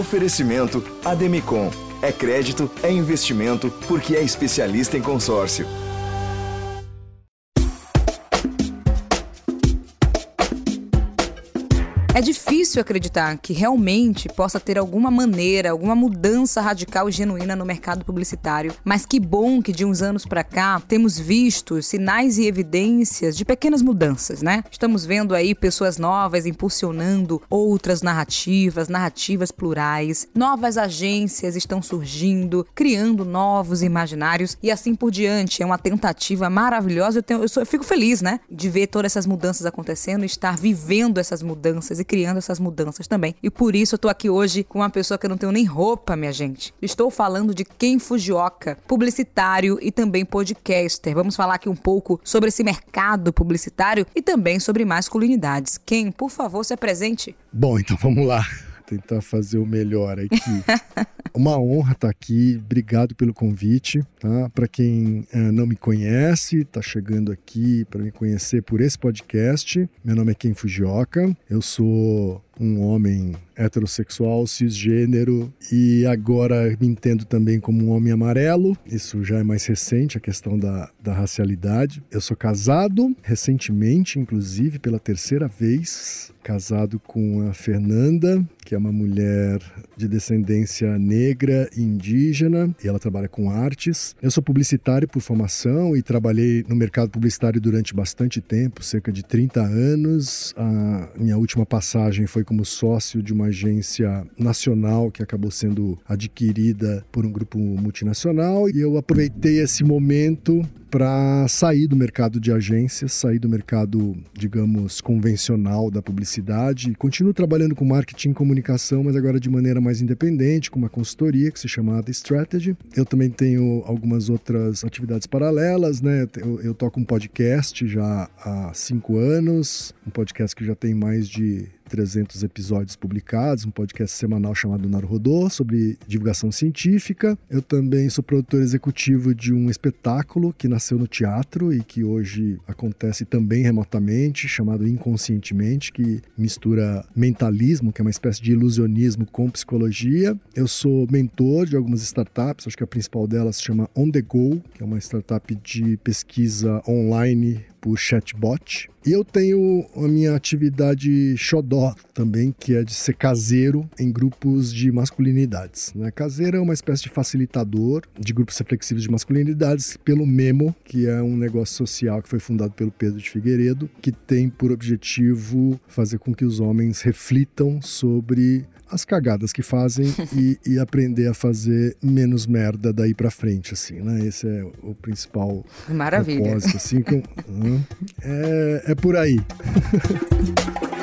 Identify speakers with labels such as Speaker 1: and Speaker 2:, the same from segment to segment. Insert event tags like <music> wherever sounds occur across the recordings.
Speaker 1: Oferecimento Ademicon. É crédito, é investimento, porque é especialista em consórcio.
Speaker 2: É difícil acreditar que realmente possa ter alguma maneira, alguma mudança radical e genuína no mercado publicitário, mas que bom que de uns anos para cá temos visto sinais e evidências de pequenas mudanças, né? Estamos vendo aí pessoas novas impulsionando outras narrativas, narrativas plurais, novas agências estão surgindo, criando novos imaginários e assim por diante. É uma tentativa maravilhosa. Eu, tenho, eu, sou, eu fico feliz, né, de ver todas essas mudanças acontecendo estar vivendo essas mudanças e criando essas mudanças também. E por isso eu tô aqui hoje com uma pessoa que eu não tenho nem roupa, minha gente. Estou falando de Ken Fujioka, publicitário e também podcaster. Vamos falar aqui um pouco sobre esse mercado publicitário e também sobre masculinidades. Ken, por favor, se apresente.
Speaker 3: Bom, então vamos lá tentar fazer o melhor aqui. <laughs> Uma honra estar aqui, obrigado pelo convite. Tá? Para quem uh, não me conhece, está chegando aqui para me conhecer por esse podcast. Meu nome é Ken Fujioka, eu sou um homem heterossexual, cisgênero e agora me entendo também como um homem amarelo. Isso já é mais recente, a questão da, da racialidade. Eu sou casado, recentemente, inclusive, pela terceira vez, casado com a Fernanda, que é uma mulher de descendência negra e indígena, e ela trabalha com artes. Eu sou publicitário por formação e trabalhei no mercado publicitário durante bastante tempo, cerca de 30 anos. A minha última passagem foi como sócio de uma agência nacional que acabou sendo adquirida por um grupo multinacional e eu aproveitei esse momento para sair do mercado de agências, sair do mercado, digamos, convencional da publicidade. Continuo trabalhando com marketing e comunicação, mas agora de maneira mais independente, com uma consultoria que se chama The Strategy. Eu também tenho algumas outras atividades paralelas, né? Eu, eu toco um podcast já há cinco anos, um podcast que já tem mais de 300 episódios publicados, um podcast semanal chamado Naruhodô, sobre divulgação científica. Eu também sou produtor executivo de um espetáculo que nasceu no teatro e que hoje acontece também remotamente, chamado Inconscientemente, que mistura mentalismo, que é uma espécie de ilusionismo, com psicologia. Eu sou mentor de algumas startups, acho que a principal delas se chama On The Go, que é uma startup de pesquisa online por chatbot. E eu tenho a minha atividade xodó também, que é de ser caseiro em grupos de masculinidades. Né? Caseiro é uma espécie de facilitador de grupos reflexivos de masculinidades pelo Memo, que é um negócio social que foi fundado pelo Pedro de Figueiredo, que tem por objetivo fazer com que os homens reflitam sobre as cagadas que fazem <laughs> e, e, aprender a fazer menos merda daí para frente, assim, né? Esse é o principal
Speaker 2: Maravilha. propósito,
Speaker 3: assim, que, <laughs> é, é por aí. <laughs>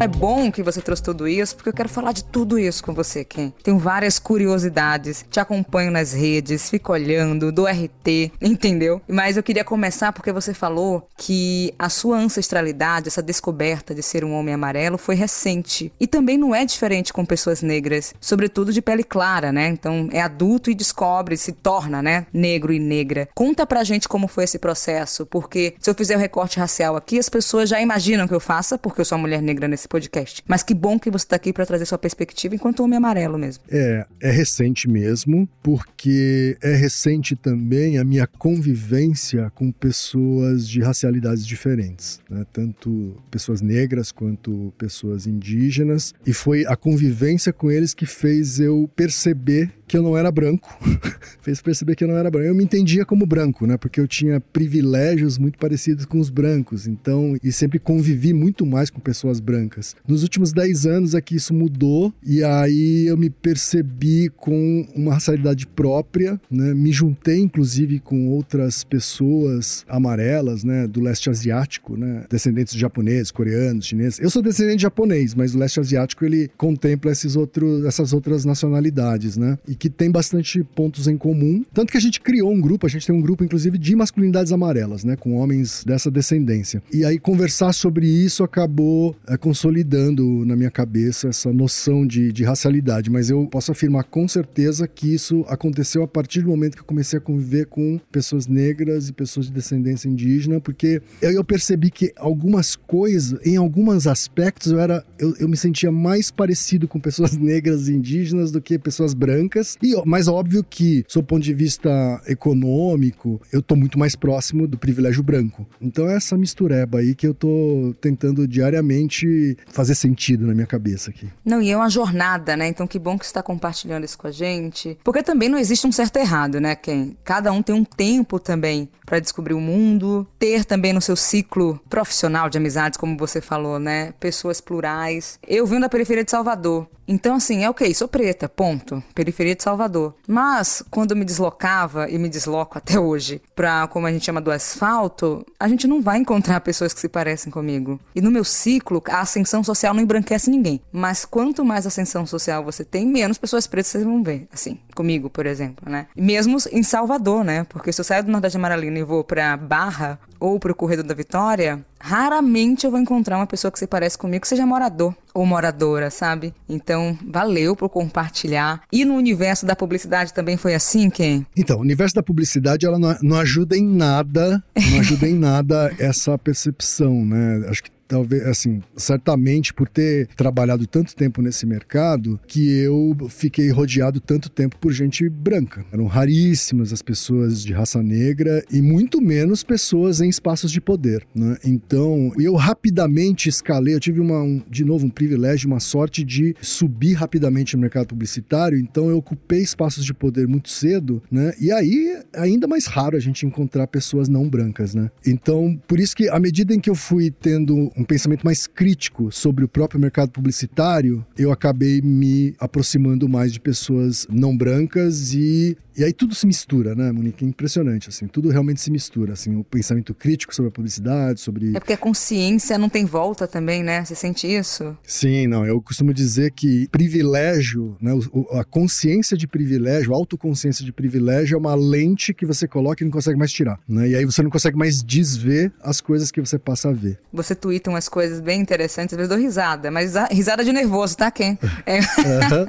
Speaker 2: É bom que você trouxe tudo isso, porque eu quero falar de tudo isso com você, Ken. Tenho várias curiosidades, te acompanho nas redes, fico olhando, do RT, <laughs> entendeu? Mas eu queria começar porque você falou que a sua ancestralidade, essa descoberta de ser um homem amarelo, foi recente. E também não é diferente com pessoas negras, sobretudo de pele clara, né? Então é adulto e descobre, se torna, né, negro e negra. Conta pra gente como foi esse processo, porque se eu fizer o recorte racial aqui, as pessoas já imaginam que eu faça, porque eu sou uma mulher negra nesse podcast. Mas que bom que você está aqui para trazer sua perspectiva enquanto homem amarelo mesmo.
Speaker 3: É, é recente mesmo, porque é recente também a minha convivência com pessoas de racialidades diferentes, né? tanto pessoas negras quanto pessoas indígenas, e foi a convivência com eles que fez eu perceber que eu não era branco, <laughs> fez perceber que eu não era branco. Eu me entendia como branco, né? Porque eu tinha privilégios muito parecidos com os brancos, então, e sempre convivi muito mais com pessoas brancas. Nos últimos 10 anos é que isso mudou, e aí eu me percebi com uma racialidade própria, né? Me juntei, inclusive, com outras pessoas amarelas, né? Do leste asiático, né? Descendentes de japoneses, coreanos, chineses. Eu sou descendente de japonês, mas o leste asiático ele contempla esses outros, essas outras nacionalidades, né? E que tem bastante pontos em comum. Tanto que a gente criou um grupo, a gente tem um grupo, inclusive, de masculinidades amarelas, né? Com homens dessa descendência. E aí conversar sobre isso acabou é, consolidando consolidando na minha cabeça essa noção de, de racialidade, mas eu posso afirmar com certeza que isso aconteceu a partir do momento que eu comecei a conviver com pessoas negras e pessoas de descendência indígena, porque eu, eu percebi que algumas coisas, em alguns aspectos, eu era eu, eu me sentia mais parecido com pessoas <laughs> negras e indígenas do que pessoas brancas. E mais óbvio que, sob ponto de vista econômico, eu tô muito mais próximo do privilégio branco. Então é essa mistureba aí que eu tô tentando diariamente fazer sentido na minha cabeça aqui.
Speaker 2: Não, e é uma jornada, né? Então que bom que você está compartilhando isso com a gente. Porque também não existe um certo errado, né, Ken? Cada um tem um tempo também para descobrir o mundo, ter também no seu ciclo profissional de amizades, como você falou, né? Pessoas plurais. Eu vim da periferia de Salvador. Então, assim, é ok, sou preta, ponto. Periferia de Salvador. Mas, quando eu me deslocava, e me desloco até hoje, pra, como a gente chama, do asfalto, a gente não vai encontrar pessoas que se parecem comigo. E no meu ciclo, a ascensão social não embranquece ninguém. Mas quanto mais ascensão social você tem, menos pessoas pretas vocês vão ver. Assim, comigo, por exemplo, né? Mesmo em Salvador, né? Porque se eu saio do Nordeste Amaralino e vou pra Barra ou pro Corredor da Vitória, raramente eu vou encontrar uma pessoa que se parece comigo que seja morador ou moradora, sabe? Então, valeu por compartilhar. E no universo da publicidade também foi assim, Ken?
Speaker 3: Então, o universo da publicidade, ela não, não ajuda em nada, não ajuda em nada <laughs> essa percepção, né? Acho que talvez, assim, certamente por ter trabalhado tanto tempo nesse mercado, que eu fiquei rodeado tanto tempo por gente branca. Eram raríssimas as pessoas de raça negra e muito menos pessoas em espaços de poder, né? Então, eu rapidamente escalei, eu tive uma, um, de novo um privilégio, uma sorte de subir rapidamente no mercado publicitário, então eu ocupei espaços de poder muito cedo, né? E aí, ainda mais raro a gente encontrar pessoas não brancas, né? Então, por isso que à medida em que eu fui tendo um pensamento mais crítico sobre o próprio mercado publicitário, eu acabei me aproximando mais de pessoas não brancas e e aí tudo se mistura, né, Monique? É impressionante, assim, tudo realmente se mistura, assim, o pensamento crítico sobre a publicidade, sobre...
Speaker 2: É porque a consciência não tem volta também, né? Você sente isso?
Speaker 3: Sim, não, eu costumo dizer que privilégio, né, a consciência de privilégio, a autoconsciência de privilégio é uma lente que você coloca e não consegue mais tirar, né? E aí você não consegue mais desver as coisas que você passa a ver.
Speaker 2: Você twitta umas coisas bem interessantes, às vezes dou risada, mas risada de nervoso, tá, Ken? É...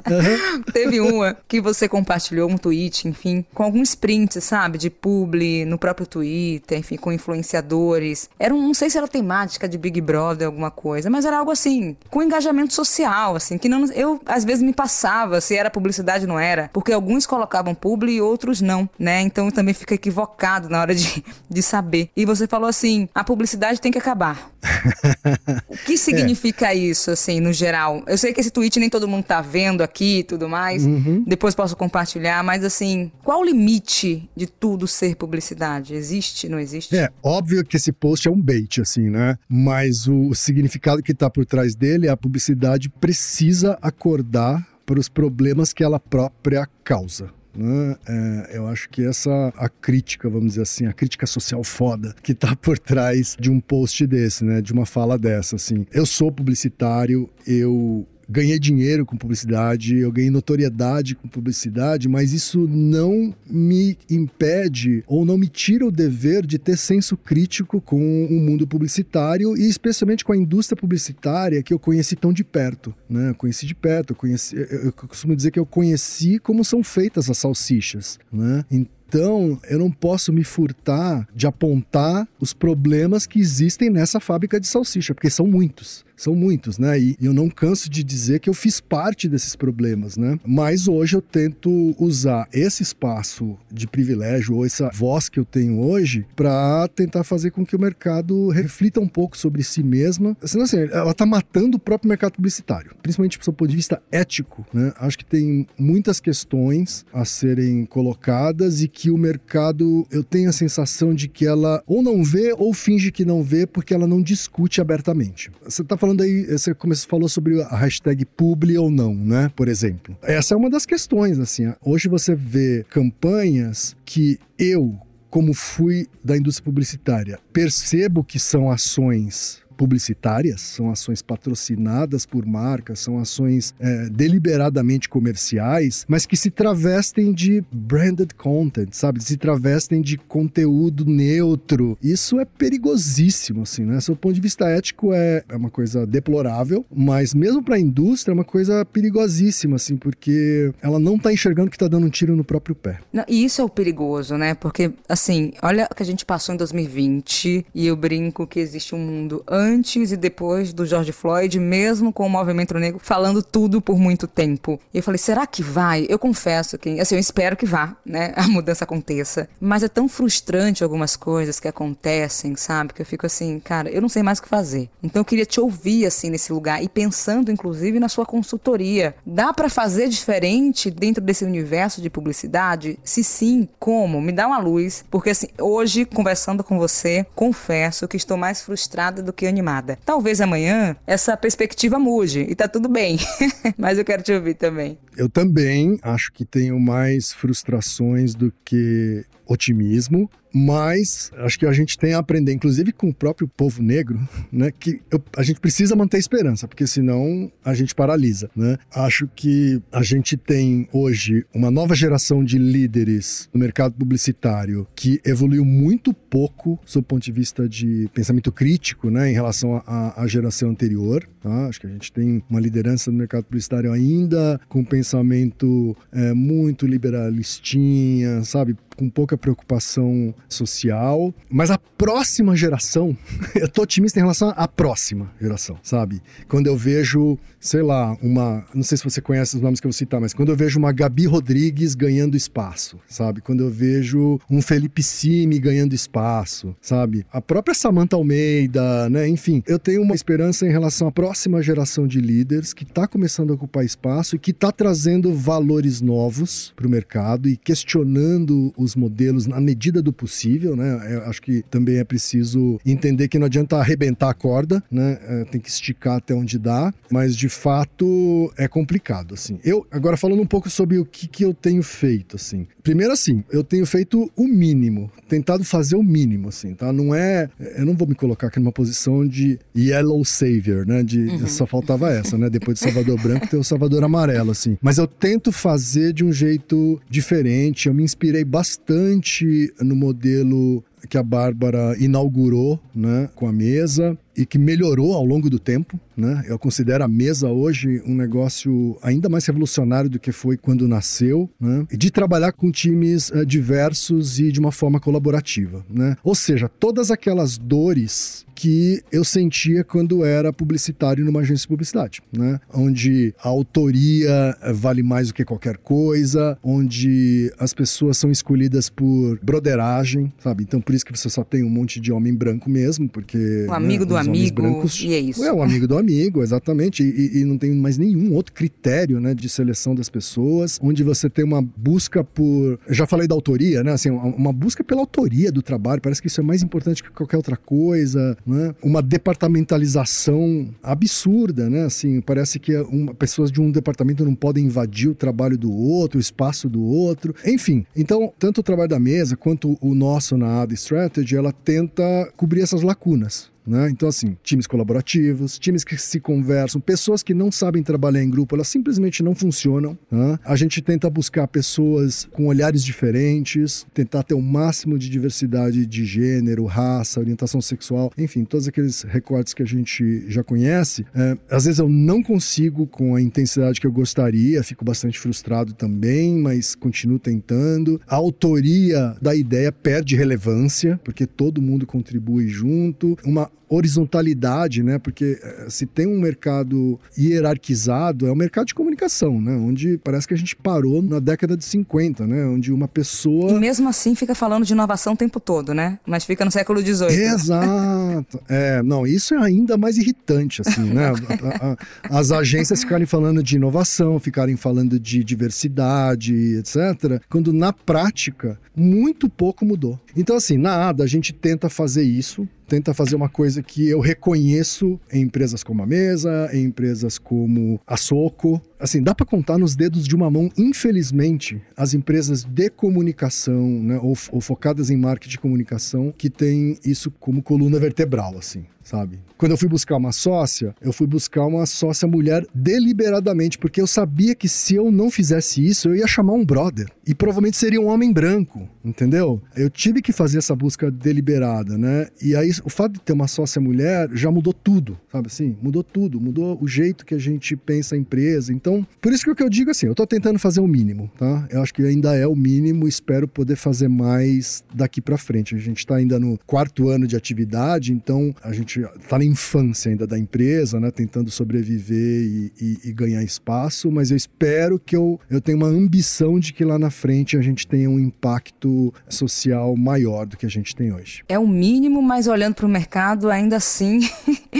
Speaker 2: <laughs> Teve uma que você compartilhou um tweet, enfim, com alguns prints, sabe? De publi no próprio Twitter, enfim, com influenciadores. Era um, não sei se era temática de Big Brother, alguma coisa, mas era algo assim, com engajamento social, assim, que não, eu às vezes me passava se era publicidade ou não era, porque alguns colocavam publi e outros não, né? Então eu também fico equivocado na hora de, de saber. E você falou assim: a publicidade tem que acabar. <laughs> o que significa é. isso, assim, no geral? Eu sei que esse tweet nem todo mundo tá vendo aqui e tudo mais. Uhum. Depois posso compartilhar, mas assim, qual o limite de tudo ser publicidade? Existe, não existe?
Speaker 3: É, óbvio que esse post é um bait, assim, né? Mas o significado que está por trás dele é a publicidade precisa acordar para os problemas que ela própria causa. Né? É, eu acho que essa a crítica, vamos dizer assim, a crítica social foda que tá por trás de um post desse, né? De uma fala dessa, assim. Eu sou publicitário, eu ganhei dinheiro com publicidade, eu ganhei notoriedade com publicidade, mas isso não me impede ou não me tira o dever de ter senso crítico com o mundo publicitário e especialmente com a indústria publicitária que eu conheci tão de perto, né? Eu conheci de perto, eu conheci, eu, costumo dizer que eu conheci como são feitas as salsichas, né? Então, eu não posso me furtar de apontar os problemas que existem nessa fábrica de salsicha, porque são muitos são muitos, né? E eu não canso de dizer que eu fiz parte desses problemas, né? Mas hoje eu tento usar esse espaço de privilégio ou essa voz que eu tenho hoje para tentar fazer com que o mercado reflita um pouco sobre si mesma. Assim, assim, ela está matando o próprio mercado publicitário, principalmente do ponto de vista ético, né? Acho que tem muitas questões a serem colocadas e que o mercado, eu tenho a sensação de que ela ou não vê ou finge que não vê porque ela não discute abertamente. Você está falando falando aí, você começou, falou sobre a hashtag publi ou não, né? Por exemplo. Essa é uma das questões, assim. Hoje você vê campanhas que eu, como fui da indústria publicitária, percebo que são ações publicitárias, são ações patrocinadas por marcas, são ações é, deliberadamente comerciais, mas que se travestem de branded content, sabe? Se travestem de conteúdo neutro. Isso é perigosíssimo, assim, né? Do ponto de vista ético é, é uma coisa deplorável, mas mesmo para a indústria é uma coisa perigosíssima, assim, porque ela não está enxergando que está dando um tiro no próprio pé.
Speaker 2: Não, e isso é o perigoso, né? Porque, assim, olha o que a gente passou em 2020 e eu brinco que existe um mundo antes e depois do George Floyd, mesmo com o movimento negro falando tudo por muito tempo. E eu falei, será que vai? Eu confesso que, assim, eu espero que vá, né? <laughs> A mudança aconteça. Mas é tão frustrante algumas coisas que acontecem, sabe? Que eu fico assim, cara, eu não sei mais o que fazer. Então eu queria te ouvir, assim, nesse lugar e pensando, inclusive, na sua consultoria. Dá para fazer diferente dentro desse universo de publicidade? Se sim, como? Me dá uma luz. Porque, assim, hoje, conversando com você, confesso que estou mais frustrada do que animada. Talvez amanhã essa perspectiva mude e tá tudo bem. <laughs> Mas eu quero te ouvir também.
Speaker 3: Eu também acho que tenho mais frustrações do que otimismo, mas acho que a gente tem a aprender, inclusive com o próprio povo negro, né, que eu, a gente precisa manter a esperança, porque senão a gente paralisa, né? Acho que a gente tem hoje uma nova geração de líderes no mercado publicitário que evoluiu muito pouco sob o ponto de vista de pensamento crítico, né, em relação à geração anterior. Tá? Acho que a gente tem uma liderança no mercado publicitário ainda com pensamento é, muito liberalistinha, sabe, com pouca preocupação social. Mas a próxima geração, <laughs> eu tô otimista em relação à próxima geração, sabe? Quando eu vejo, sei lá, uma. Não sei se você conhece os nomes que eu vou citar, mas quando eu vejo uma Gabi Rodrigues ganhando espaço, sabe? Quando eu vejo um Felipe Simi ganhando espaço, sabe? A própria Samantha Almeida, né? Enfim, eu tenho uma esperança em relação à próxima geração de líderes que está começando a ocupar espaço e que está trazendo valores novos para o mercado e questionando os modelos na medida do possível, né? Eu acho que também é preciso entender que não adianta arrebentar a corda, né? É, tem que esticar até onde dá, mas de fato é complicado, assim. Eu, agora falando um pouco sobre o que, que eu tenho feito, assim. Primeiro, assim, eu tenho feito o mínimo, tentado fazer o mínimo, assim, tá? Não é. Eu não vou me colocar aqui numa posição de yellow savior, né? De, uhum. Só faltava essa, né? Depois de Salvador Branco, tem o Salvador Amarelo, assim. Mas eu tento fazer de um jeito diferente. Eu me inspirei bastante no modelo que a Bárbara inaugurou né, com a mesa e que melhorou ao longo do tempo. Né? Eu considero a mesa hoje um negócio ainda mais revolucionário do que foi quando nasceu, né? de trabalhar com times uh, diversos e de uma forma colaborativa. Né? Ou seja, todas aquelas dores que eu sentia quando era publicitário numa agência de publicidade, né? Onde a autoria eh, vale mais do que qualquer coisa, onde as pessoas são escolhidas por broderagem, sabe? Então por isso que você só tem um monte de homem branco mesmo, porque...
Speaker 2: O amigo né, do amigo, brancos, e é isso.
Speaker 3: É, o amigo do amigo, exatamente. E, e, não tem mais nenhum outro critério, né, de seleção das pessoas, onde você tem uma busca por... Já falei da autoria, né? Assim, uma busca pela autoria do trabalho, parece que isso é mais importante que qualquer outra coisa, né? Uma departamentalização absurda, né? Assim, parece que uma, pessoas de um departamento não podem invadir o trabalho do outro, o espaço do outro. Enfim, então, tanto o trabalho da mesa quanto o nosso na Ad Strategy, ela tenta cobrir essas lacunas. Né? Então, assim, times colaborativos, times que se conversam, pessoas que não sabem trabalhar em grupo, elas simplesmente não funcionam. Né? A gente tenta buscar pessoas com olhares diferentes, tentar ter o máximo de diversidade de gênero, raça, orientação sexual, enfim, todos aqueles recortes que a gente já conhece. É, às vezes eu não consigo com a intensidade que eu gostaria, fico bastante frustrado também, mas continuo tentando. A autoria da ideia perde relevância, porque todo mundo contribui junto. Uma up horizontalidade, né? Porque eh, se tem um mercado hierarquizado, é o mercado de comunicação, né? Onde parece que a gente parou na década de 50, né? Onde uma pessoa.
Speaker 2: E mesmo assim fica falando de inovação o tempo todo, né? Mas fica no século XVIII.
Speaker 3: Exato. <laughs> é, não, isso é ainda mais irritante, assim, né? <laughs> As agências ficarem falando de inovação, ficarem falando de diversidade, etc. Quando na prática, muito pouco mudou. Então, assim, na ADA a gente tenta fazer isso tenta fazer uma coisa que eu reconheço em empresas como a Mesa, em empresas como a Soco, assim, dá para contar nos dedos de uma mão, infelizmente, as empresas de comunicação, né, ou, ou focadas em marketing de comunicação, que têm isso como coluna vertebral, assim sabe? Quando eu fui buscar uma sócia, eu fui buscar uma sócia mulher deliberadamente, porque eu sabia que se eu não fizesse isso, eu ia chamar um brother. E provavelmente seria um homem branco, entendeu? Eu tive que fazer essa busca deliberada, né? E aí o fato de ter uma sócia mulher já mudou tudo, sabe assim? Mudou tudo, mudou o jeito que a gente pensa a empresa. Então, por isso que o que eu digo assim, eu tô tentando fazer o mínimo, tá? Eu acho que ainda é o mínimo, espero poder fazer mais daqui para frente. A gente tá ainda no quarto ano de atividade, então a gente gente está na infância ainda da empresa, né, tentando sobreviver e, e, e, ganhar espaço, mas eu espero que eu, eu tenha uma ambição de que lá na frente a gente tenha um impacto social maior do que a gente tem hoje.
Speaker 2: É o mínimo, mas olhando para o mercado, ainda assim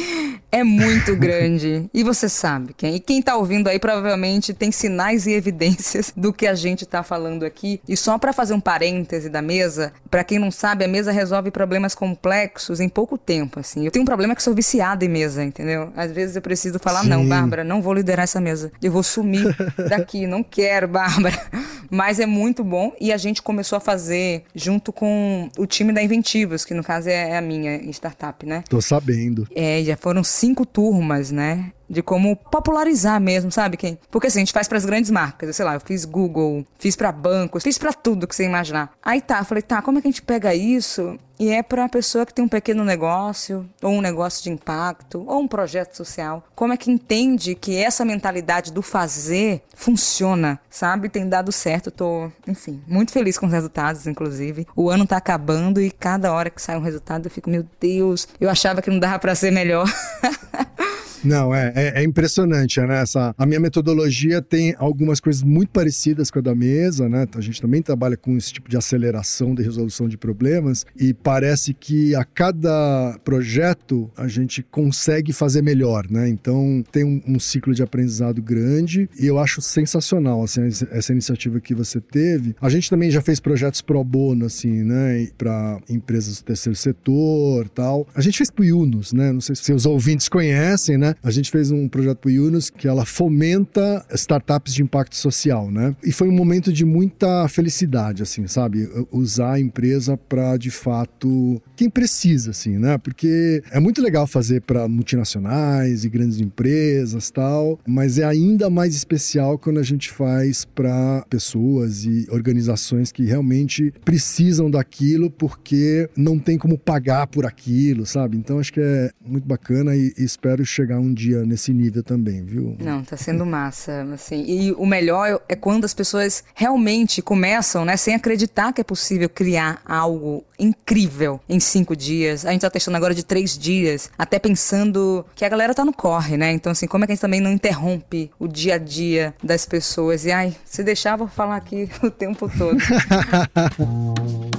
Speaker 2: <laughs> é muito grande. E você sabe quem? E quem está ouvindo aí provavelmente tem sinais e evidências do que a gente está falando aqui. E só para fazer um parêntese da mesa, para quem não sabe, a mesa resolve problemas complexos em pouco tempo, assim. Eu tenho um problema que sou viciada em mesa, entendeu? Às vezes eu preciso falar Sim. não, Bárbara, não vou liderar essa mesa. Eu vou sumir <laughs> daqui, não quero, Bárbara. Mas é muito bom e a gente começou a fazer junto com o time da Inventivos, que no caso é a minha startup, né?
Speaker 3: Tô sabendo.
Speaker 2: É, já foram cinco turmas, né? De como popularizar mesmo, sabe quem? Porque assim, a gente faz para as grandes marcas, eu sei lá, eu fiz Google, fiz para bancos, fiz para tudo que você imaginar. Aí tá, falei, tá, como é que a gente pega isso e é para a pessoa que tem um pequeno negócio, ou um negócio de impacto, ou um projeto social. Como é que entende que essa mentalidade do fazer funciona, sabe? Tem dado certo. Tô, enfim, muito feliz com os resultados, inclusive. O ano tá acabando e cada hora que sai um resultado eu fico, meu Deus, eu achava que não dava para ser melhor. <laughs>
Speaker 3: Não, é, é, é, impressionante, né? Essa, a minha metodologia tem algumas coisas muito parecidas com a da mesa, né? A gente também trabalha com esse tipo de aceleração de resolução de problemas e parece que a cada projeto a gente consegue fazer melhor, né? Então tem um, um ciclo de aprendizado grande e eu acho sensacional, assim, essa iniciativa que você teve. A gente também já fez projetos pro bono, assim, né? Para empresas do terceiro setor tal. A gente fez pro Yunus, né? Não sei se os ouvintes conhecem, né? A gente fez um projeto para o Yunus que ela fomenta startups de impacto social, né? E foi um momento de muita felicidade, assim, sabe? Usar a empresa para, de fato, quem precisa, assim, né? Porque é muito legal fazer para multinacionais e grandes empresas tal, mas é ainda mais especial quando a gente faz para pessoas e organizações que realmente precisam daquilo porque não tem como pagar por aquilo, sabe? Então acho que é muito bacana e espero chegar um dia nesse nível também, viu?
Speaker 2: Não, tá sendo massa, assim. E o melhor é quando as pessoas realmente começam, né, sem acreditar que é possível criar algo incrível em cinco dias. A gente tá testando agora de três dias, até pensando que a galera tá no corre, né? Então, assim, como é que a gente também não interrompe o dia a dia das pessoas? E, ai, se deixar, vou falar aqui <laughs> o tempo todo. <laughs>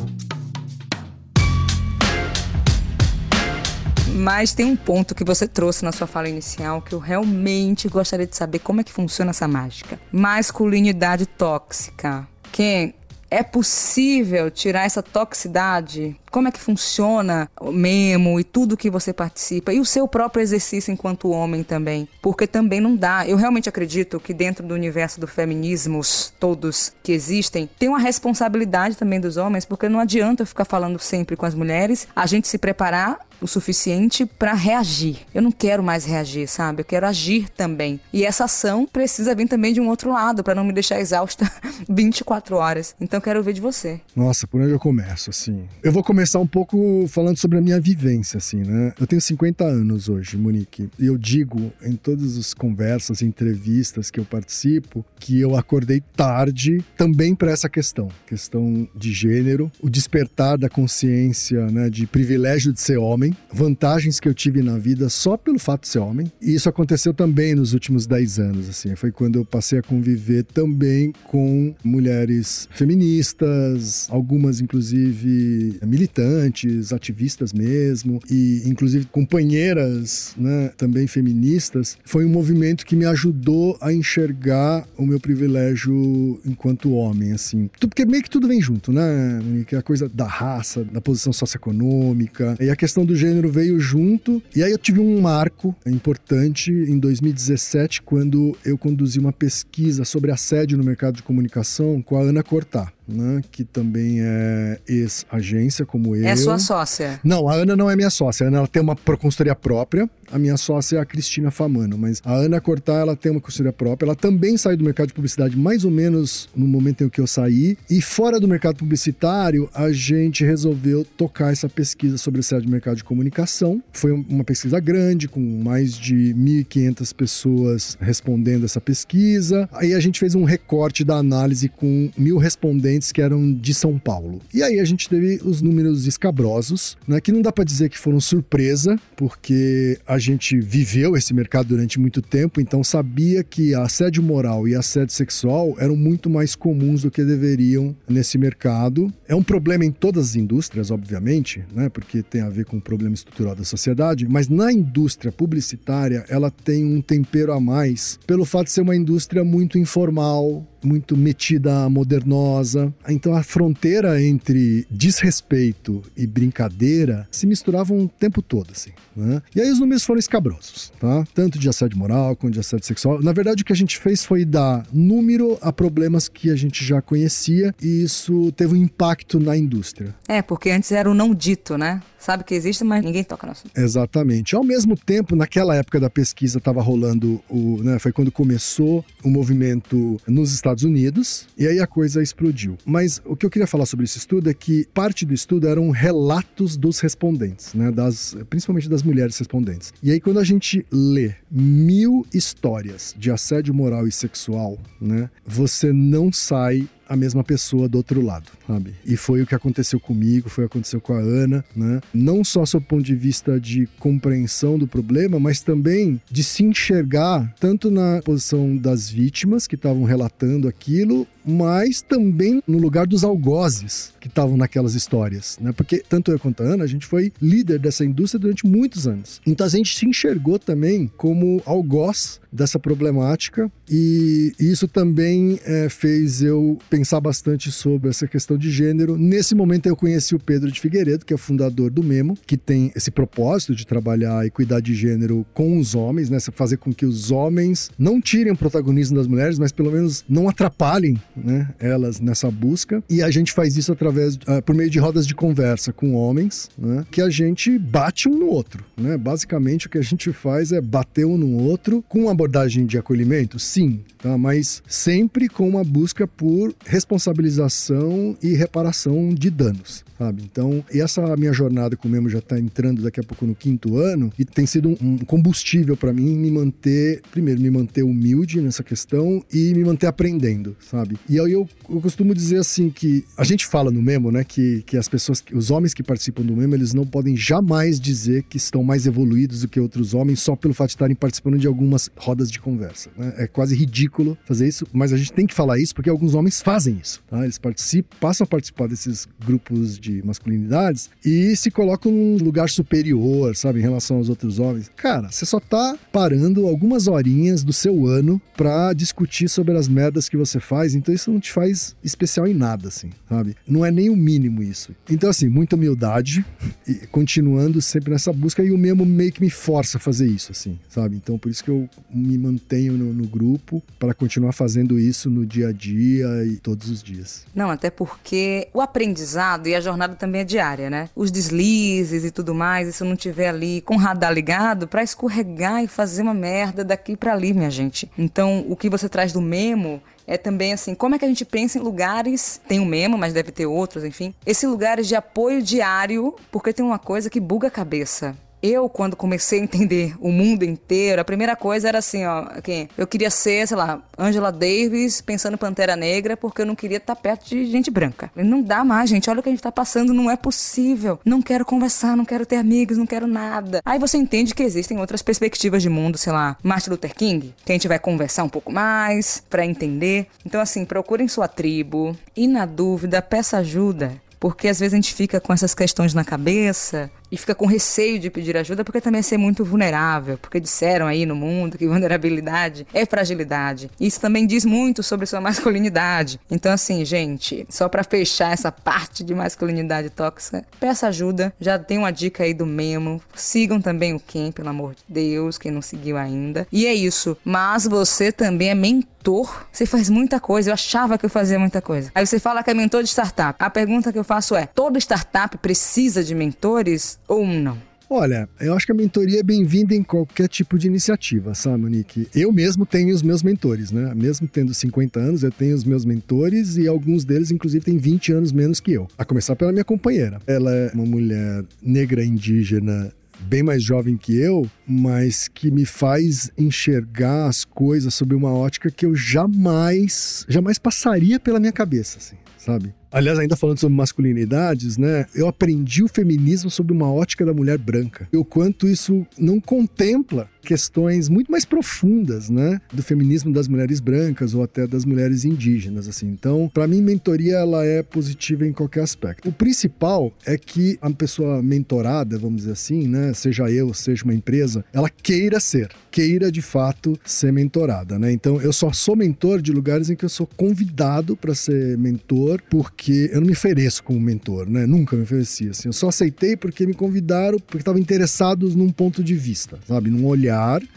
Speaker 2: Mas tem um ponto que você trouxe na sua fala inicial que eu realmente gostaria de saber como é que funciona essa mágica. Masculinidade tóxica. Quem é possível tirar essa toxicidade? Como é que funciona o memo e tudo que você participa? E o seu próprio exercício enquanto homem também? Porque também não dá. Eu realmente acredito que dentro do universo do feminismos, todos que existem, tem uma responsabilidade também dos homens, porque não adianta eu ficar falando sempre com as mulheres, a gente se preparar o suficiente para reagir. Eu não quero mais reagir, sabe? Eu quero agir também. E essa ação precisa vir também de um outro lado, para não me deixar exausta <laughs> 24 horas. Então quero ver de você.
Speaker 3: Nossa, por onde eu começo, assim? Eu vou começar um pouco falando sobre a minha vivência, assim, né? Eu tenho 50 anos hoje, Monique, e eu digo em todas as conversas entrevistas que eu participo que eu acordei tarde também para essa questão, questão de gênero, o despertar da consciência, né, de privilégio de ser homem, vantagens que eu tive na vida só pelo fato de ser homem. E isso aconteceu também nos últimos 10 anos, assim. Foi quando eu passei a conviver também com mulheres feministas, algumas inclusive militantes, ativistas mesmo, e inclusive companheiras, né, também feministas. Foi um movimento que me ajudou a enxergar o meu privilégio enquanto homem, assim. Porque meio que tudo vem junto, né? Que é a coisa da raça, da posição socioeconômica e a questão do gênero veio junto. E aí eu tive um marco importante em 2017, quando eu conduzi uma pesquisa sobre assédio no mercado de comunicação com a Ana Cortá né, que também é ex-agência como eu.
Speaker 2: É sua sócia?
Speaker 3: Não, a Ana não é minha sócia. A Ana ela tem uma consultoria própria. A minha sócia é a Cristina Famano, mas a Ana Cortá ela tem uma consultoria própria. Ela também saiu do mercado de publicidade mais ou menos no momento em que eu saí. E fora do mercado publicitário, a gente resolveu tocar essa pesquisa sobre o de mercado de comunicação. Foi uma pesquisa grande, com mais de 1.500 pessoas respondendo essa pesquisa. Aí a gente fez um recorte da análise com mil respondentes que eram de São Paulo. E aí a gente teve os números escabrosos, né, que não dá para dizer que foram surpresa, porque a gente viveu esse mercado durante muito tempo, então sabia que assédio moral e assédio sexual eram muito mais comuns do que deveriam nesse mercado. É um problema em todas as indústrias, obviamente, né, porque tem a ver com o problema estrutural da sociedade, mas na indústria publicitária ela tem um tempero a mais pelo fato de ser uma indústria muito informal, muito metida modernosa. Então a fronteira entre desrespeito e brincadeira se misturavam o tempo todo, assim. Né? E aí os números foram escabrosos, tá? Tanto de assédio moral quanto de assédio sexual. Na verdade, o que a gente fez foi dar número a problemas que a gente já conhecia e isso teve um impacto na indústria.
Speaker 2: É, porque antes era o não dito, né? Sabe que existe, mas ninguém toca no assunto.
Speaker 3: Exatamente. Ao mesmo tempo, naquela época da pesquisa estava rolando o, né, foi quando começou o movimento nos Estados Unidos e aí a coisa explodiu. Mas o que eu queria falar sobre esse estudo é que parte do estudo eram relatos dos respondentes, né, das, principalmente das mulheres respondentes. E aí quando a gente lê mil histórias de assédio moral e sexual, né, você não sai a mesma pessoa do outro lado, sabe? E foi o que aconteceu comigo, foi o que aconteceu com a Ana, né? Não só sob o ponto de vista de compreensão do problema, mas também de se enxergar tanto na posição das vítimas que estavam relatando aquilo, mas também no lugar dos algozes que estavam naquelas histórias, né? Porque tanto eu quanto a Ana, a gente foi líder dessa indústria durante muitos anos. Então a gente se enxergou também como algoz dessa problemática e isso também é, fez eu pensar bastante sobre essa questão de gênero. Nesse momento eu conheci o Pedro de Figueiredo, que é fundador do Memo, que tem esse propósito de trabalhar a equidade de gênero com os homens, né? Fazer com que os homens não tirem o protagonismo das mulheres, mas pelo menos não atrapalhem né, elas nessa busca. E a gente faz isso através, uh, por meio de rodas de conversa com homens, né, que a gente bate um no outro. Né? Basicamente, o que a gente faz é bater um no outro com abordagem de acolhimento, sim, tá? mas sempre com uma busca por responsabilização e reparação de danos sabe? Então, essa minha jornada com o Memo já está entrando daqui a pouco no quinto ano e tem sido um, combustível para mim me manter, primeiro, me manter humilde nessa questão e me manter aprendendo, sabe? E aí eu, eu costumo dizer assim que a gente fala no Memo, né, que, que as pessoas, os homens que participam do Memo, eles não podem jamais dizer que estão mais evoluídos do que outros homens só pelo fato de estarem participando de algumas rodas de conversa, né? É quase ridículo fazer isso, mas a gente tem que falar isso porque alguns homens fazem isso, tá? Eles participam, passam a participar desses grupos de masculinidades e se colocam num lugar superior, sabe, em relação aos outros homens. Cara, você só tá parando algumas horinhas do seu ano pra discutir sobre as merdas que você faz, então isso não te faz especial em nada, assim, sabe? Não é nem o mínimo isso. Então, assim, muita humildade <laughs> e continuando sempre nessa busca e o mesmo meio que me força a fazer isso, assim, sabe? Então, por isso que eu me mantenho no, no grupo para continuar fazendo isso no dia a dia e todos os dias.
Speaker 2: Não, até porque o aprendizado e a jornada também é diária, né? Os deslizes e tudo mais, e se eu não tiver ali com o radar ligado, para escorregar e fazer uma merda daqui para ali, minha gente. Então, o que você traz do memo é também assim, como é que a gente pensa em lugares, tem o memo, mas deve ter outros, enfim, esses lugares de apoio diário, porque tem uma coisa que buga a cabeça eu, quando comecei a entender o mundo inteiro, a primeira coisa era assim, ó, que eu queria ser, sei lá, Angela Davis pensando em Pantera Negra, porque eu não queria estar perto de gente branca. Não dá mais, gente. Olha o que a gente tá passando, não é possível. Não quero conversar, não quero ter amigos, não quero nada. Aí você entende que existem outras perspectivas de mundo, sei lá, Martin Luther King, que a gente vai conversar um pouco mais para entender. Então, assim, procurem sua tribo e, na dúvida, peça ajuda porque às vezes a gente fica com essas questões na cabeça e fica com receio de pedir ajuda porque também é ser muito vulnerável, porque disseram aí no mundo que <laughs> vulnerabilidade é fragilidade. Isso também diz muito sobre sua masculinidade. Então, assim, gente, só para fechar essa parte de masculinidade tóxica, peça ajuda. Já tem uma dica aí do Memo. Sigam também o Ken, pelo amor de Deus, quem não seguiu ainda. E é isso. Mas você também é mentor. Você faz muita coisa. Eu achava que eu fazia muita coisa. Aí você fala que é mentor de startup. A pergunta que eu faço é: toda startup precisa de mentores ou não?
Speaker 3: Olha, eu acho que a mentoria é bem-vinda em qualquer tipo de iniciativa, sabe, Monique? Eu mesmo tenho os meus mentores, né? Mesmo tendo 50 anos, eu tenho os meus mentores e alguns deles, inclusive, têm 20 anos menos que eu. A começar pela minha companheira. Ela é uma mulher negra indígena bem mais jovem que eu, mas que me faz enxergar as coisas sob uma ótica que eu jamais, jamais passaria pela minha cabeça, assim, sabe? Aliás, ainda falando sobre masculinidades, né? Eu aprendi o feminismo sob uma ótica da mulher branca. E o quanto isso não contempla questões muito mais profundas, né, do feminismo das mulheres brancas ou até das mulheres indígenas, assim. Então, para mim, mentoria ela é positiva em qualquer aspecto. O principal é que a pessoa mentorada, vamos dizer assim, né, seja eu, seja uma empresa, ela queira ser, queira de fato ser mentorada, né? Então, eu só sou mentor de lugares em que eu sou convidado para ser mentor, porque eu não me ofereço como mentor, né? Nunca me ofereci assim. Eu só aceitei porque me convidaram, porque estavam interessados num ponto de vista, sabe, num olhar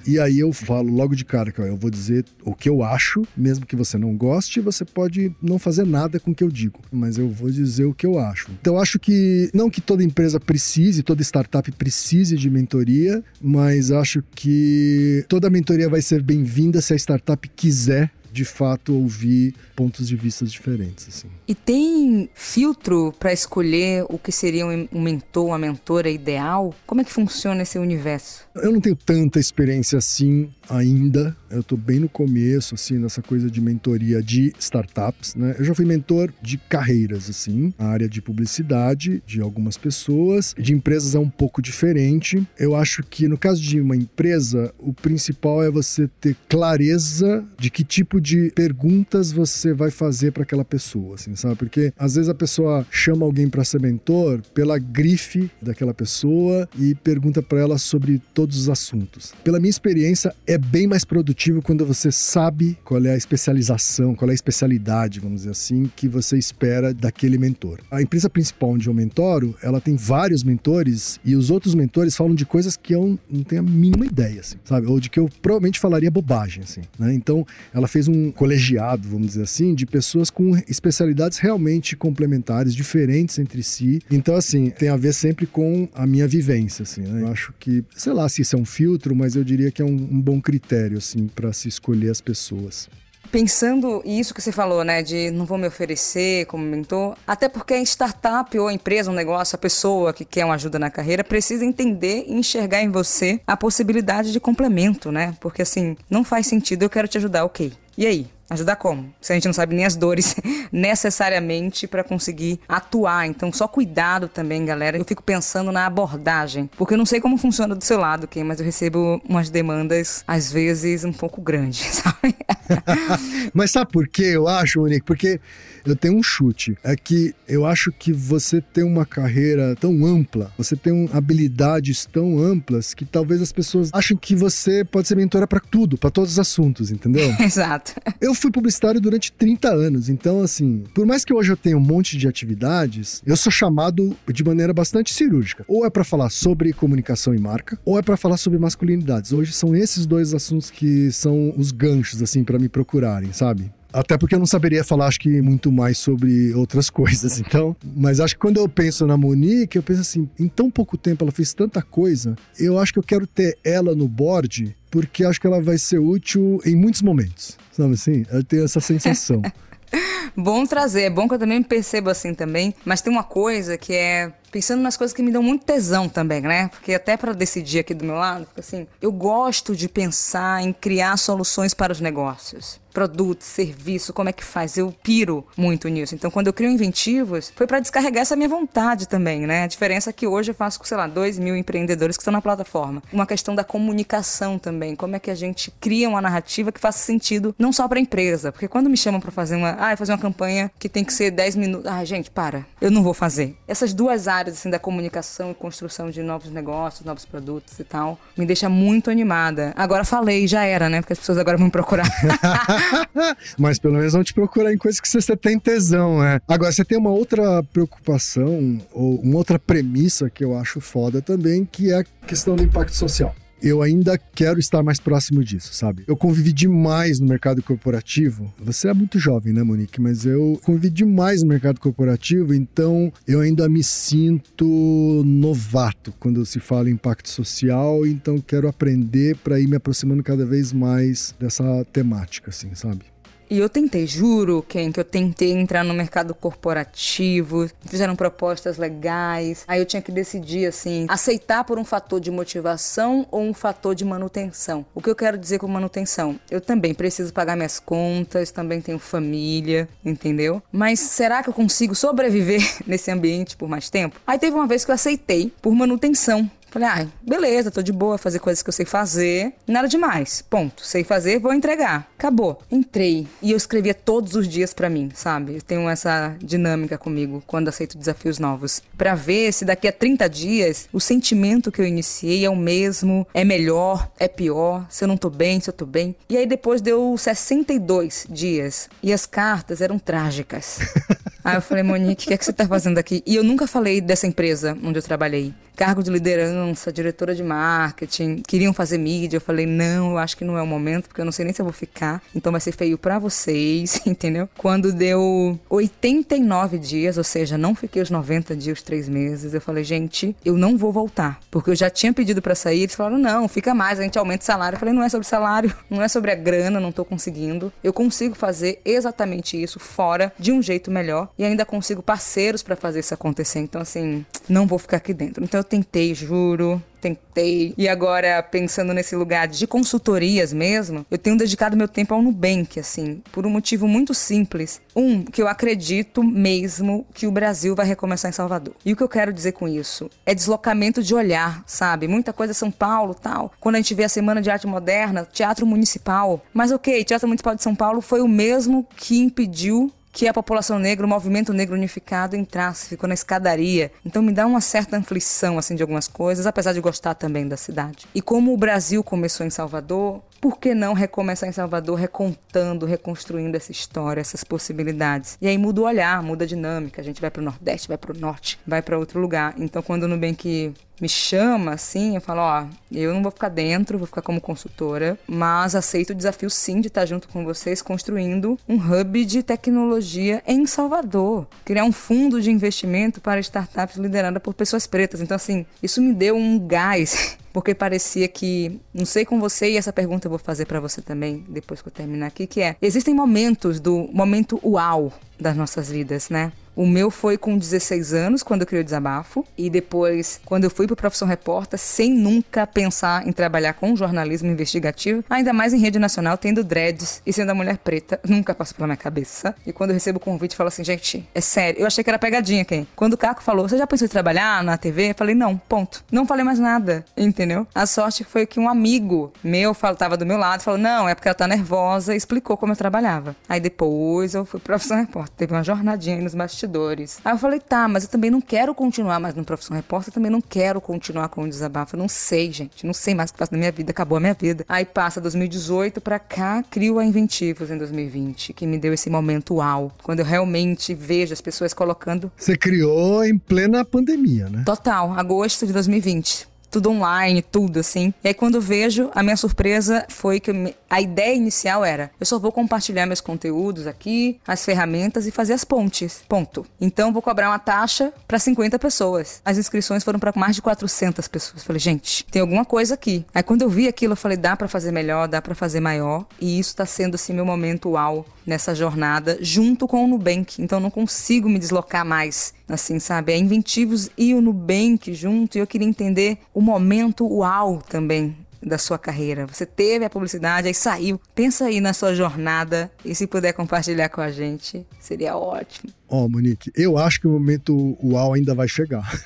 Speaker 3: e aí eu falo logo de cara que eu vou dizer o que eu acho, mesmo que você não goste, você pode não fazer nada com o que eu digo, mas eu vou dizer o que eu acho. Então acho que não que toda empresa precise, toda startup precise de mentoria, mas acho que toda mentoria vai ser bem-vinda se a startup quiser de fato ouvir pontos de vista diferentes. Assim.
Speaker 2: E tem filtro para escolher o que seria um mentor, uma mentora ideal? Como é que funciona esse universo?
Speaker 3: Eu não tenho tanta experiência assim ainda. Eu estou bem no começo, assim, nessa coisa de mentoria de startups, né? Eu já fui mentor de carreiras, assim, a área de publicidade de algumas pessoas, de empresas é um pouco diferente. Eu acho que no caso de uma empresa, o principal é você ter clareza de que tipo de perguntas você vai fazer para aquela pessoa, assim, sabe? Porque às vezes a pessoa chama alguém para ser mentor pela grife daquela pessoa e pergunta para ela sobre todos os assuntos. Pela minha experiência, é é bem mais produtivo quando você sabe qual é a especialização, qual é a especialidade, vamos dizer assim, que você espera daquele mentor. A empresa principal onde eu mentoro, ela tem vários mentores e os outros mentores falam de coisas que eu não tenho a mínima ideia, assim, sabe? Ou de que eu provavelmente falaria bobagem, assim, né? Então, ela fez um colegiado, vamos dizer assim, de pessoas com especialidades realmente complementares, diferentes entre si. Então, assim, tem a ver sempre com a minha vivência, assim, né? Eu acho que, sei lá se isso é um filtro, mas eu diria que é um, um bom critério assim para se escolher as pessoas.
Speaker 2: Pensando isso que você falou, né, de não vou me oferecer como mentor, até porque a startup ou a empresa, um negócio, a pessoa que quer uma ajuda na carreira precisa entender e enxergar em você a possibilidade de complemento, né? Porque assim, não faz sentido, eu quero te ajudar, ok. E aí? Ajudar como? Se a gente não sabe nem as dores <laughs> necessariamente para conseguir atuar. Então, só cuidado também, galera. Eu fico pensando na abordagem, porque eu não sei como funciona do seu lado, Ken, mas eu recebo umas demandas, às vezes, um pouco grandes, <laughs> sabe? <laughs>
Speaker 3: mas sabe por quê, eu acho, Monique? Porque eu tenho um chute. É que eu acho que você tem uma carreira tão ampla, você tem habilidades tão amplas que talvez as pessoas achem que você pode ser mentora para tudo, para todos os assuntos, entendeu?
Speaker 2: Exato.
Speaker 3: Eu fui publicitário durante 30 anos, então assim, por mais que hoje eu tenha um monte de atividades, eu sou chamado de maneira bastante cirúrgica. Ou é para falar sobre comunicação e marca, ou é para falar sobre masculinidades. Hoje são esses dois assuntos que são os ganchos assim para me procurarem, sabe? Até porque eu não saberia falar, acho que muito mais sobre outras <laughs> coisas, então. Mas acho que quando eu penso na Monique, eu penso assim, em tão pouco tempo ela fez tanta coisa, eu acho que eu quero ter ela no board, porque acho que ela vai ser útil em muitos momentos. Sabe assim? Eu tenho essa sensação. <laughs>
Speaker 2: bom trazer, é bom que eu também percebo assim também, mas tem uma coisa que é pensando nas coisas que me dão muito tesão também, né? Porque até para decidir aqui do meu lado, assim, eu gosto de pensar em criar soluções para os negócios produto, serviço, como é que faz? Eu piro muito nisso. Então, quando eu crio inventivos, foi para descarregar essa minha vontade também, né? A diferença é que hoje eu faço com, sei lá, dois mil empreendedores que estão na plataforma. Uma questão da comunicação também. Como é que a gente cria uma narrativa que faça sentido não só para a empresa, porque quando me chamam para fazer uma, ah, fazer uma campanha que tem que ser 10 minutos, ah, gente, para, eu não vou fazer. Essas duas áreas assim da comunicação e construção de novos negócios, novos produtos e tal, me deixa muito animada. Agora falei, já era, né? Porque as pessoas agora vão me procurar. <laughs> <laughs>
Speaker 3: Mas pelo menos vão te procurar em coisas que você tem tesão, né? Agora, você tem uma outra preocupação, ou uma outra premissa que eu acho foda também, que é a questão do impacto social eu ainda quero estar mais próximo disso, sabe? Eu convivi demais no mercado corporativo. Você é muito jovem, né, Monique? Mas eu convivi demais no mercado corporativo, então eu ainda me sinto novato quando se fala em impacto social, então quero aprender para ir me aproximando cada vez mais dessa temática, assim, sabe?
Speaker 2: E eu tentei, juro, Ken, que eu tentei entrar no mercado corporativo, fizeram propostas legais. Aí eu tinha que decidir, assim, aceitar por um fator de motivação ou um fator de manutenção. O que eu quero dizer com manutenção? Eu também preciso pagar minhas contas, também tenho família, entendeu? Mas será que eu consigo sobreviver <laughs> nesse ambiente por mais tempo? Aí teve uma vez que eu aceitei por manutenção. Falei, ah, beleza, tô de boa, fazer coisas que eu sei fazer, nada demais. Ponto. Sei fazer, vou entregar. Acabou. Entrei. E eu escrevia todos os dias para mim, sabe? Eu tenho essa dinâmica comigo quando aceito desafios novos. para ver se daqui a 30 dias o sentimento que eu iniciei é o mesmo, é melhor, é pior, se eu não tô bem, se eu tô bem. E aí depois deu 62 dias. E as cartas eram trágicas. <laughs> Aí eu falei, Monique, o que, é que você tá fazendo aqui? E eu nunca falei dessa empresa onde eu trabalhei. Cargo de liderança, diretora de marketing, queriam fazer mídia. Eu falei, não, eu acho que não é o momento, porque eu não sei nem se eu vou ficar. Então vai ser feio para vocês, <laughs> entendeu? Quando deu 89 dias, ou seja, não fiquei os 90 dias, três meses, eu falei, gente, eu não vou voltar. Porque eu já tinha pedido para sair, eles falaram, não, fica mais, a gente aumenta o salário. Eu falei, não é sobre salário, <laughs> não é sobre a grana, não tô conseguindo. Eu consigo fazer exatamente isso fora de um jeito melhor e ainda consigo parceiros para fazer isso acontecer. Então, assim, não vou ficar aqui dentro. Então, eu tentei, juro, tentei. E agora, pensando nesse lugar de consultorias mesmo, eu tenho dedicado meu tempo ao Nubank, assim, por um motivo muito simples. Um, que eu acredito mesmo que o Brasil vai recomeçar em Salvador. E o que eu quero dizer com isso? É deslocamento de olhar, sabe? Muita coisa São Paulo tal. Quando a gente vê a Semana de Arte Moderna, Teatro Municipal. Mas ok, Teatro Municipal de São Paulo foi o mesmo que impediu que a população negra, o movimento negro unificado entrasse, ficou na escadaria. Então me dá uma certa aflição assim de algumas coisas, apesar de gostar também da cidade. E como o Brasil começou em Salvador, por que não recomeçar em Salvador recontando, reconstruindo essa história, essas possibilidades? E aí muda o olhar, muda a dinâmica. A gente vai para o Nordeste, vai para o Norte, vai para outro lugar. Então quando o Nubank me chama assim, eu falo, ó, eu não vou ficar dentro, vou ficar como consultora, mas aceito o desafio sim de estar junto com vocês construindo um hub de tecnologia em Salvador, criar um fundo de investimento para startups liderada por pessoas pretas. Então assim, isso me deu um gás <laughs> porque parecia que, não sei com você, e essa pergunta eu vou fazer para você também, depois que eu terminar aqui, que é, existem momentos do momento uau das nossas vidas, né? O meu foi com 16 anos, quando eu criei o desabafo, e depois, quando eu fui para Profissão Repórter, sem nunca pensar em trabalhar com jornalismo investigativo, ainda mais em rede nacional, tendo dreads e sendo a mulher preta, <laughs> nunca passou pela minha cabeça. E quando eu recebo o convite, eu falo assim, gente, é sério, eu achei que era pegadinha, quem? Quando o Caco falou, você já pensou em trabalhar na TV? Eu falei, não, ponto. Não falei mais nada, entendeu? A sorte foi que um amigo meu tava do meu lado, falou, não, é porque ela tá nervosa, e explicou como eu trabalhava. Aí depois eu fui pra Profissão Repórter, teve uma jornadinha aí nos bastidores. Aí eu falei, tá, mas eu também não quero continuar mais no Profissão Repórter, também não quero continuar com o desabafo. Eu não sei, gente, não sei mais o que faço na minha vida, acabou a minha vida. Aí passa 2018 pra cá, crio a Inventivos em 2020, que me deu esse momento uau, quando eu realmente vejo as pessoas colocando.
Speaker 3: Você criou em plena pandemia, né?
Speaker 2: Total, agosto de 2020 tudo online, tudo assim. E aí quando vejo, a minha surpresa foi que a ideia inicial era: eu só vou compartilhar meus conteúdos aqui, as ferramentas e fazer as pontes. Ponto. Então vou cobrar uma taxa para 50 pessoas. As inscrições foram para mais de 400 pessoas. Falei, gente, tem alguma coisa aqui. Aí quando eu vi aquilo, eu falei, dá para fazer melhor, dá para fazer maior. E isso tá sendo assim meu momento uau nessa jornada junto com o Nubank. Então não consigo me deslocar mais, assim, sabe? É Inventivos e o Nubank junto. E eu queria entender o momento uau também da sua carreira. Você teve a publicidade, aí saiu. Pensa aí na sua jornada e se puder compartilhar com a gente, seria ótimo.
Speaker 3: Ó, oh, Monique, eu acho que o momento uau ainda vai chegar.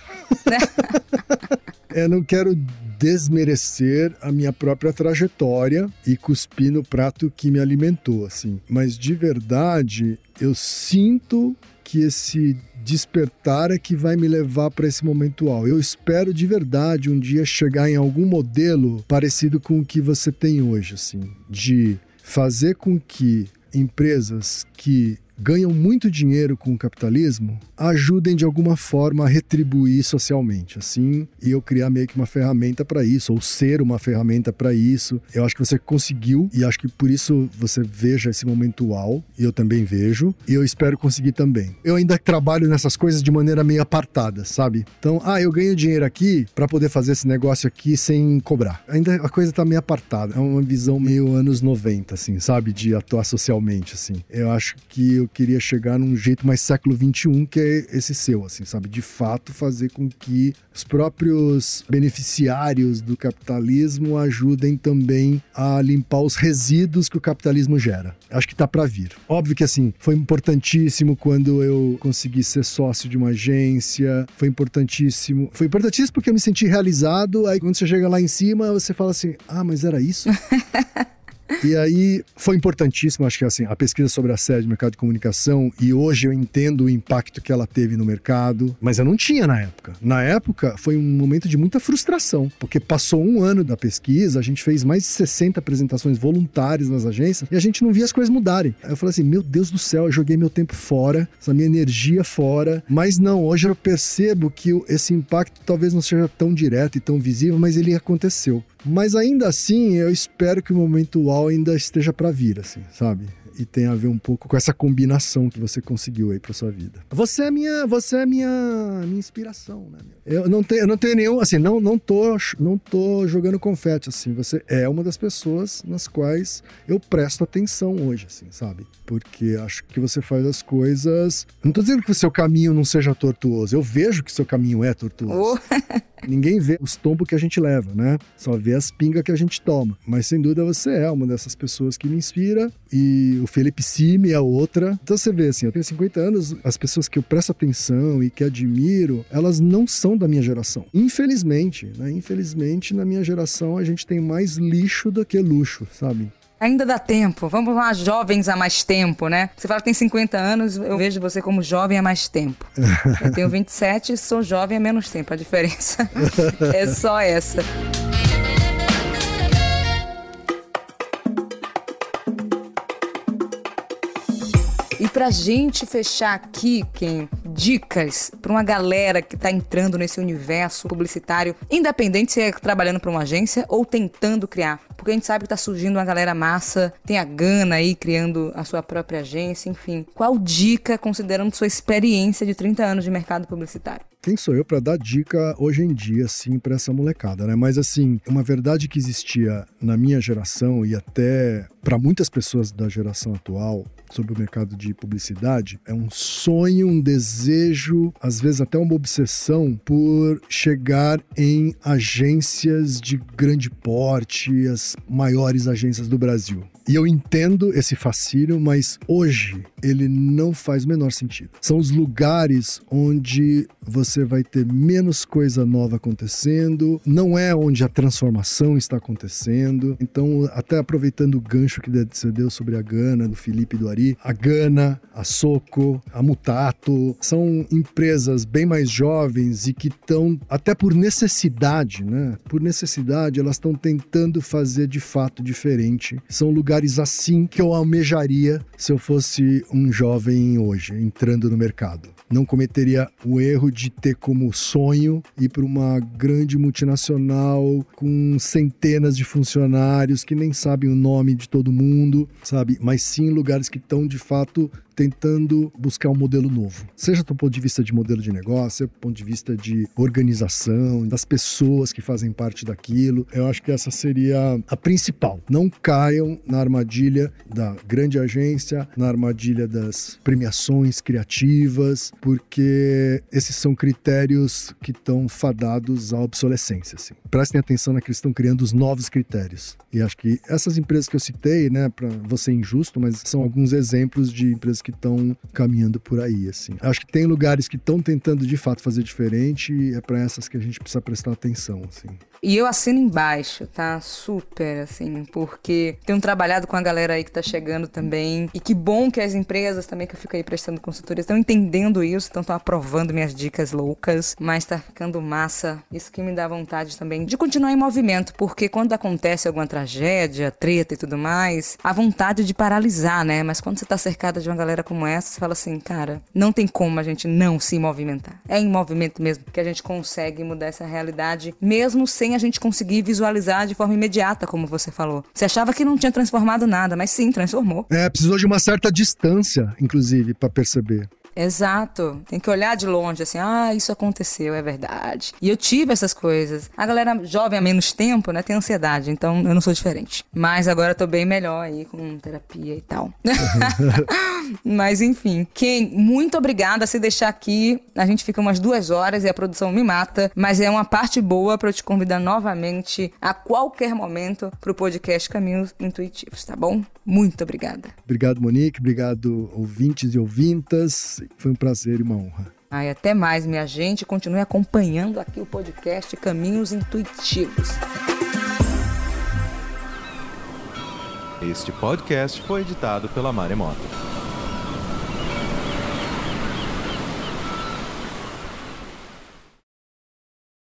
Speaker 3: eu <laughs> não quero desmerecer a minha própria trajetória e cuspir no prato que me alimentou, assim. Mas de verdade, eu sinto que esse despertar é que vai me levar para esse momento atual. Eu espero de verdade um dia chegar em algum modelo parecido com o que você tem hoje, assim, de fazer com que empresas que ganham muito dinheiro com o capitalismo ajudem de alguma forma a retribuir socialmente, assim, e eu criar meio que uma ferramenta para isso, ou ser uma ferramenta para isso. Eu acho que você conseguiu, e acho que por isso você veja esse momento uau, e eu também vejo, e eu espero conseguir também. Eu ainda trabalho nessas coisas de maneira meio apartada, sabe? Então, ah, eu ganho dinheiro aqui para poder fazer esse negócio aqui sem cobrar. Ainda a coisa tá meio apartada, é uma visão meio anos 90, assim, sabe? De atuar socialmente, assim. Eu acho que eu queria chegar num jeito mais século 21, que é esse seu, assim, sabe? De fato, fazer com que os próprios beneficiários do capitalismo ajudem também a limpar os resíduos que o capitalismo gera. Acho que tá para vir. Óbvio que, assim, foi importantíssimo quando eu consegui ser sócio de uma agência, foi importantíssimo. Foi importantíssimo porque eu me senti realizado. Aí, quando você chega lá em cima, você fala assim: ah, mas era isso? <laughs> E aí foi importantíssimo, acho que assim, a pesquisa sobre a sede do mercado de comunicação, e hoje eu entendo o impacto que ela teve no mercado, mas eu não tinha na época. Na época foi um momento de muita frustração, porque passou um ano da pesquisa, a gente fez mais de 60 apresentações voluntárias nas agências e a gente não via as coisas mudarem. Aí eu falei assim: meu Deus do céu, eu joguei meu tempo fora, essa minha energia fora, mas não, hoje eu percebo que esse impacto talvez não seja tão direto e tão visível, mas ele aconteceu. Mas ainda assim, eu espero que o momento UAU ainda esteja para vir, assim, sabe? E tem a ver um pouco com essa combinação que você conseguiu aí para sua vida. Você é minha, você é minha, minha inspiração, né? Eu não tenho, eu não tenho nenhum, assim, não, não tô, não tô jogando confete, assim. Você é uma das pessoas nas quais eu presto atenção hoje, assim, sabe? Porque acho que você faz as coisas. Não tô dizendo que o seu caminho não seja tortuoso. Eu vejo que o seu caminho é tortuoso. Oh. <laughs> Ninguém vê os tombos que a gente leva, né? Só vê as pingas que a gente toma. Mas sem dúvida você é uma dessas pessoas que me inspira e o Felipe Simi é outra. Então você vê assim, eu tenho 50 anos, as pessoas que eu presto atenção e que admiro, elas não são da minha geração. Infelizmente, né? Infelizmente, na minha geração a gente tem mais lixo do que luxo, sabe?
Speaker 2: Ainda dá tempo. Vamos lá, jovens há mais tempo, né? Você fala que tem 50 anos, eu vejo você como jovem há mais tempo. <laughs> Eu tenho 27 e sou jovem há menos tempo. A diferença <laughs> é só essa. E pra gente fechar aqui, Ken, dicas para uma galera que está entrando nesse universo publicitário, independente se é trabalhando para uma agência ou tentando criar. Porque a gente sabe que está surgindo uma galera massa, tem a Gana aí criando a sua própria agência, enfim. Qual dica, considerando sua experiência de 30 anos de mercado publicitário?
Speaker 3: quem sou eu para dar dica hoje em dia, assim, para essa molecada, né? Mas, assim, uma verdade que existia na minha geração e até para muitas pessoas da geração atual sobre o mercado de publicidade é um sonho, um desejo, às vezes até uma obsessão por chegar em agências de grande porte, as maiores agências do Brasil. E eu entendo esse fascínio, mas hoje ele não faz o menor sentido. São os lugares onde você vai ter menos coisa nova acontecendo, não é onde a transformação está acontecendo. Então, até aproveitando o gancho que você deu sobre a Gana, do Felipe e do Ari, a Gana, a Soco, a Mutato, são empresas bem mais jovens e que estão, até por necessidade, né? Por necessidade, elas estão tentando fazer de fato diferente. São lugares lugares assim que eu almejaria se eu fosse um jovem hoje, entrando no mercado. Não cometeria o erro de ter como sonho ir para uma grande multinacional com centenas de funcionários que nem sabem o nome de todo mundo, sabe? Mas sim lugares que estão de fato tentando buscar um modelo novo. Seja do ponto de vista de modelo de negócio, do ponto de vista de organização, das pessoas que fazem parte daquilo. Eu acho que essa seria a principal. Não caiam na armadilha da grande agência, na armadilha das premiações criativas, porque esses são critérios que estão fadados à obsolescência. Assim. Prestem atenção na que eles estão criando os novos critérios. E acho que essas empresas que eu citei, né, para você injusto, mas são alguns exemplos de empresas que que estão caminhando por aí, assim. Acho que tem lugares que estão tentando de fato fazer diferente e é para essas que a gente precisa prestar atenção, assim.
Speaker 2: E eu assino embaixo, tá? Super, assim, porque tenho trabalhado com a galera aí que tá chegando também. E que bom que as empresas também que eu fico aí prestando consultoria estão entendendo isso, estão aprovando minhas dicas loucas. Mas tá ficando massa. Isso que me dá vontade também de continuar em movimento, porque quando acontece alguma tragédia, treta e tudo mais, a vontade de paralisar, né? Mas quando você tá cercada de uma galera como essa, você fala assim, cara, não tem como a gente não se movimentar. É em movimento mesmo que a gente consegue mudar essa realidade, mesmo sem a gente conseguir visualizar de forma imediata, como você falou. Você achava que não tinha transformado nada, mas sim, transformou.
Speaker 3: É, precisou de uma certa distância, inclusive, para perceber.
Speaker 2: Exato. Tem que olhar de longe, assim, ah, isso aconteceu, é verdade. E eu tive essas coisas. A galera jovem há menos tempo, né, tem ansiedade, então eu não sou diferente. Mas agora eu tô bem melhor aí com terapia e tal. <laughs> <laughs> Mas enfim. Ken, muito obrigada. Se deixar aqui, a gente fica umas duas horas e a produção me mata. Mas é uma parte boa para eu te convidar novamente a qualquer momento pro podcast Caminhos Intuitivos, tá bom? Muito obrigada.
Speaker 3: Obrigado, Monique. Obrigado, ouvintes e ouvintas. Foi um prazer e uma honra.
Speaker 2: Ai, até mais, minha gente. Continue acompanhando aqui o podcast Caminhos Intuitivos.
Speaker 4: Este podcast foi editado pela Maremoto.